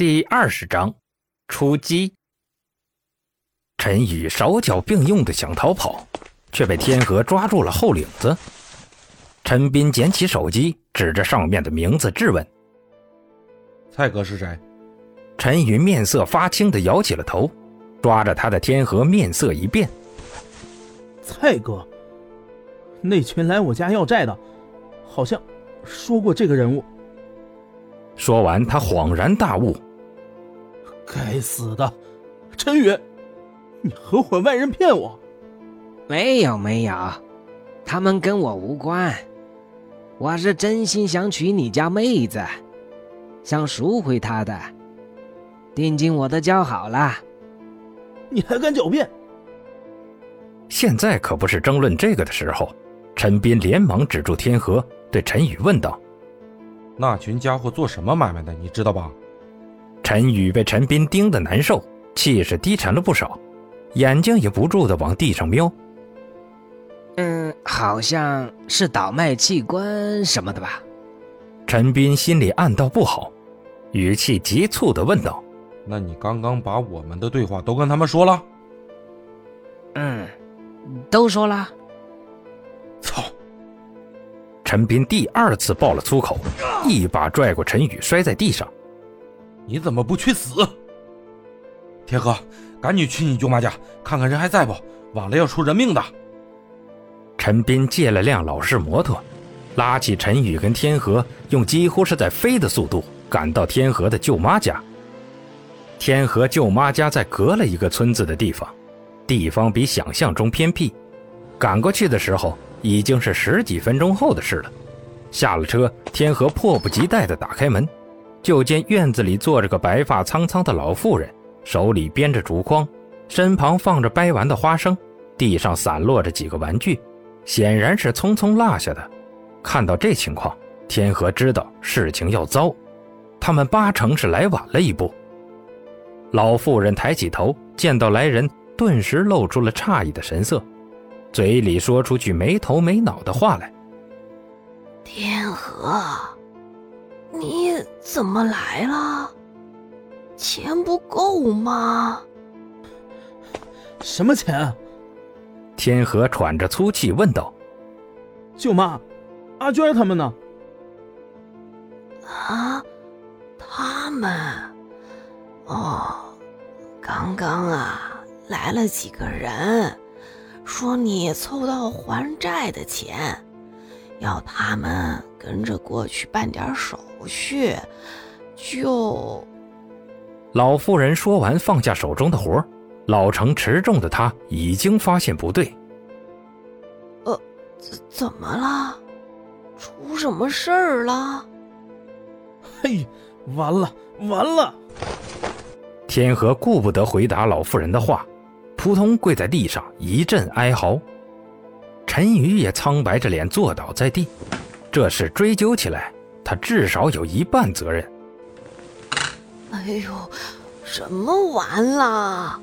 第二十章，出击。陈宇手脚并用的想逃跑，却被天河抓住了后领子。陈斌捡起手机，指着上面的名字质问：“蔡哥是谁？”陈宇面色发青的摇起了头，抓着他的天河面色一变：“蔡哥，那群来我家要债的，好像说过这个人物。”说完，他恍然大悟。该死的，陈宇，你合伙外人骗我？没有没有，他们跟我无关。我是真心想娶你家妹子，想赎回她的，定金我都交好了。你还敢狡辩？现在可不是争论这个的时候。陈斌连忙止住天河，对陈宇问道：“那群家伙做什么买卖的？你知道吧？”陈宇被陈斌盯得难受，气势低沉了不少，眼睛也不住的往地上瞄。嗯，好像是倒卖器官什么的吧？陈斌心里暗道不好，语气急促的问道：“那你刚刚把我们的对话都跟他们说了？”“嗯，都说了。”“操！”陈斌第二次爆了粗口，一把拽过陈宇，摔在地上。你怎么不去死？天河，赶紧去你舅妈家看看人还在不？晚了要出人命的。陈斌借了辆老式摩托，拉起陈宇跟天河，用几乎是在飞的速度赶到天河的舅妈家。天河舅妈家在隔了一个村子的地方，地方比想象中偏僻。赶过去的时候已经是十几分钟后的事了。下了车，天河迫不及待地打开门。就见院子里坐着个白发苍苍的老妇人，手里编着竹筐，身旁放着掰完的花生，地上散落着几个玩具，显然是匆匆落下的。看到这情况，天河知道事情要糟，他们八成是来晚了一步。老妇人抬起头，见到来人，顿时露出了诧异的神色，嘴里说出句没头没脑的话来：“天河。”你怎么来了？钱不够吗？什么钱？天河喘着粗气问道：“舅妈，阿娟他们呢？”啊，他们？哦，刚刚啊，来了几个人，说你凑到还债的钱。要他们跟着过去办点手续，就。老妇人说完，放下手中的活老成持重的他已经发现不对。呃，怎怎么了？出什么事儿了？嘿，完了完了！天河顾不得回答老妇人的话，扑通跪在地上，一阵哀嚎。陈宇也苍白着脸坐倒在地，这事追究起来，他至少有一半责任。哎呦，什么完了？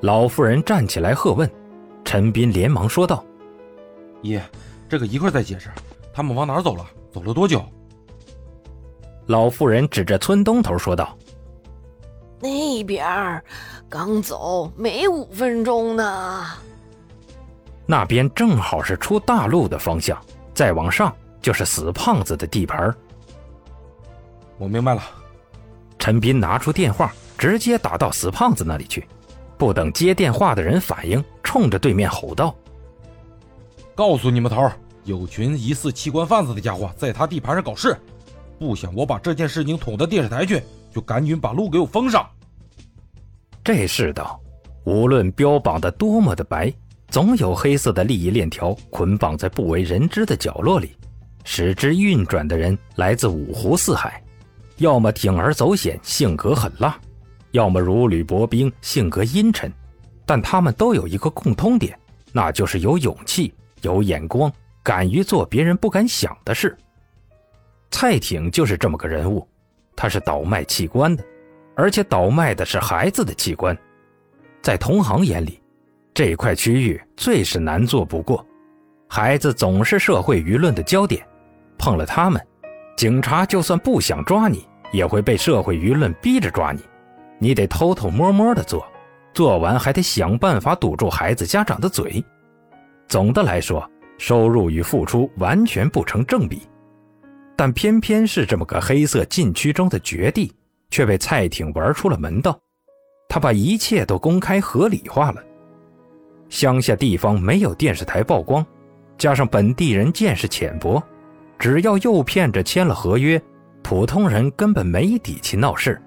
老妇人站起来喝问，陈斌连忙说道：“爷，这个一会儿再解释。他们往哪走了？走了多久？”老妇人指着村东头说道：“那边刚走没五分钟呢。”那边正好是出大路的方向，再往上就是死胖子的地盘。我明白了。陈斌拿出电话，直接打到死胖子那里去，不等接电话的人反应，冲着对面吼道：“告诉你们头，有群疑似器官贩子的家伙在他地盘上搞事，不想我把这件事情捅到电视台去，就赶紧把路给我封上。”这世道，无论标榜的多么的白。总有黑色的利益链条捆绑在不为人知的角落里，使之运转的人来自五湖四海，要么铤而走险，性格狠辣；要么如履薄冰，性格阴沉。但他们都有一个共通点，那就是有勇气、有眼光，敢于做别人不敢想的事。蔡挺就是这么个人物，他是倒卖器官的，而且倒卖的是孩子的器官，在同行眼里。这块区域最是难做不过，孩子总是社会舆论的焦点，碰了他们，警察就算不想抓你，也会被社会舆论逼着抓你，你得偷偷摸摸的做，做完还得想办法堵住孩子家长的嘴。总的来说，收入与付出完全不成正比。但偏偏是这么个黑色禁区中的绝地，却被蔡挺玩出了门道。他把一切都公开合理化了。乡下地方没有电视台曝光，加上本地人见识浅薄，只要诱骗着签了合约，普通人根本没底气闹事。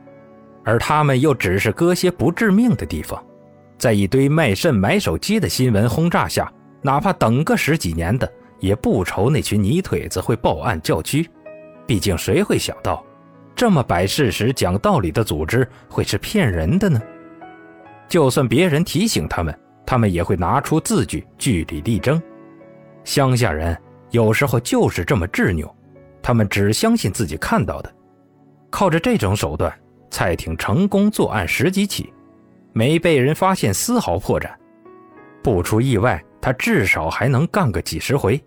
而他们又只是割些不致命的地方，在一堆卖肾买手机的新闻轰炸下，哪怕等个十几年的，也不愁那群泥腿子会报案叫屈。毕竟谁会想到，这么摆事实、讲道理的组织会是骗人的呢？就算别人提醒他们，他们也会拿出字据据理力争。乡下人有时候就是这么执拗，他们只相信自己看到的。靠着这种手段，蔡挺成功作案十几起，没被人发现丝毫破绽。不出意外，他至少还能干个几十回。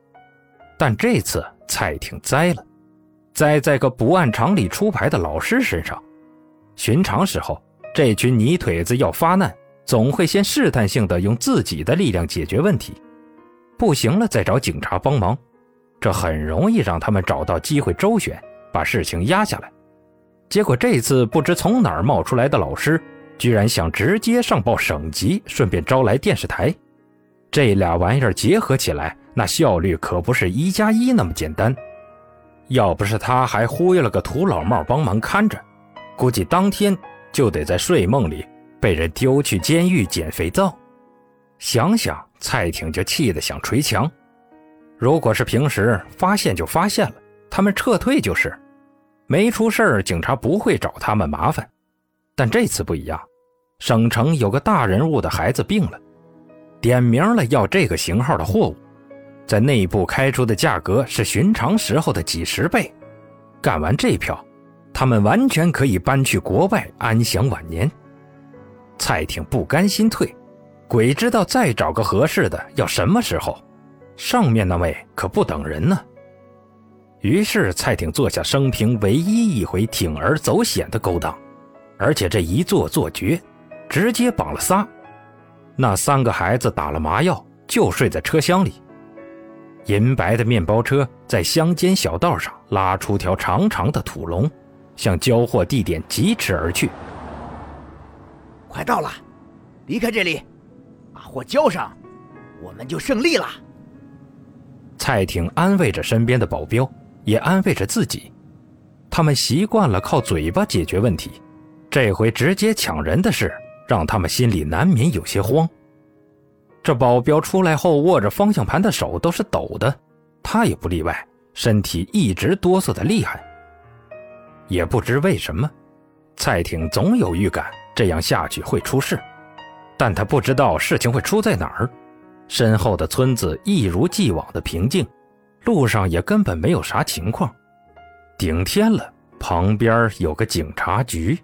但这次蔡挺栽了，栽在个不按常理出牌的老师身上。寻常时候，这群泥腿子要发难，总会先试探性的用自己的力量解决问题，不行了再找警察帮忙，这很容易让他们找到机会周旋，把事情压下来。结果这次不知从哪儿冒出来的老师，居然想直接上报省级，顺便招来电视台。这俩玩意儿结合起来，那效率可不是一加一那么简单。要不是他还忽悠了个土老帽帮忙看着，估计当天。就得在睡梦里被人丢去监狱捡肥皂，想想蔡挺就气得想捶墙。如果是平时，发现就发现了，他们撤退就是，没出事儿警察不会找他们麻烦。但这次不一样，省城有个大人物的孩子病了，点名了要这个型号的货物，在内部开出的价格是寻常时候的几十倍，干完这票。他们完全可以搬去国外安享晚年。蔡挺不甘心退，鬼知道再找个合适的要什么时候。上面那位可不等人呢。于是蔡挺做下生平唯一一回铤而走险的勾当，而且这一做做绝，直接绑了仨。那三个孩子打了麻药，就睡在车厢里。银白的面包车在乡间小道上拉出条长长的土龙。向交货地点疾驰而去。快到了，离开这里，把货交上，我们就胜利了。蔡挺安慰着身边的保镖，也安慰着自己。他们习惯了靠嘴巴解决问题，这回直接抢人的事，让他们心里难免有些慌。这保镖出来后握着方向盘的手都是抖的，他也不例外，身体一直哆嗦的厉害。也不知为什么，蔡挺总有预感这样下去会出事，但他不知道事情会出在哪儿。身后的村子一如既往的平静，路上也根本没有啥情况。顶天了，旁边有个警察局。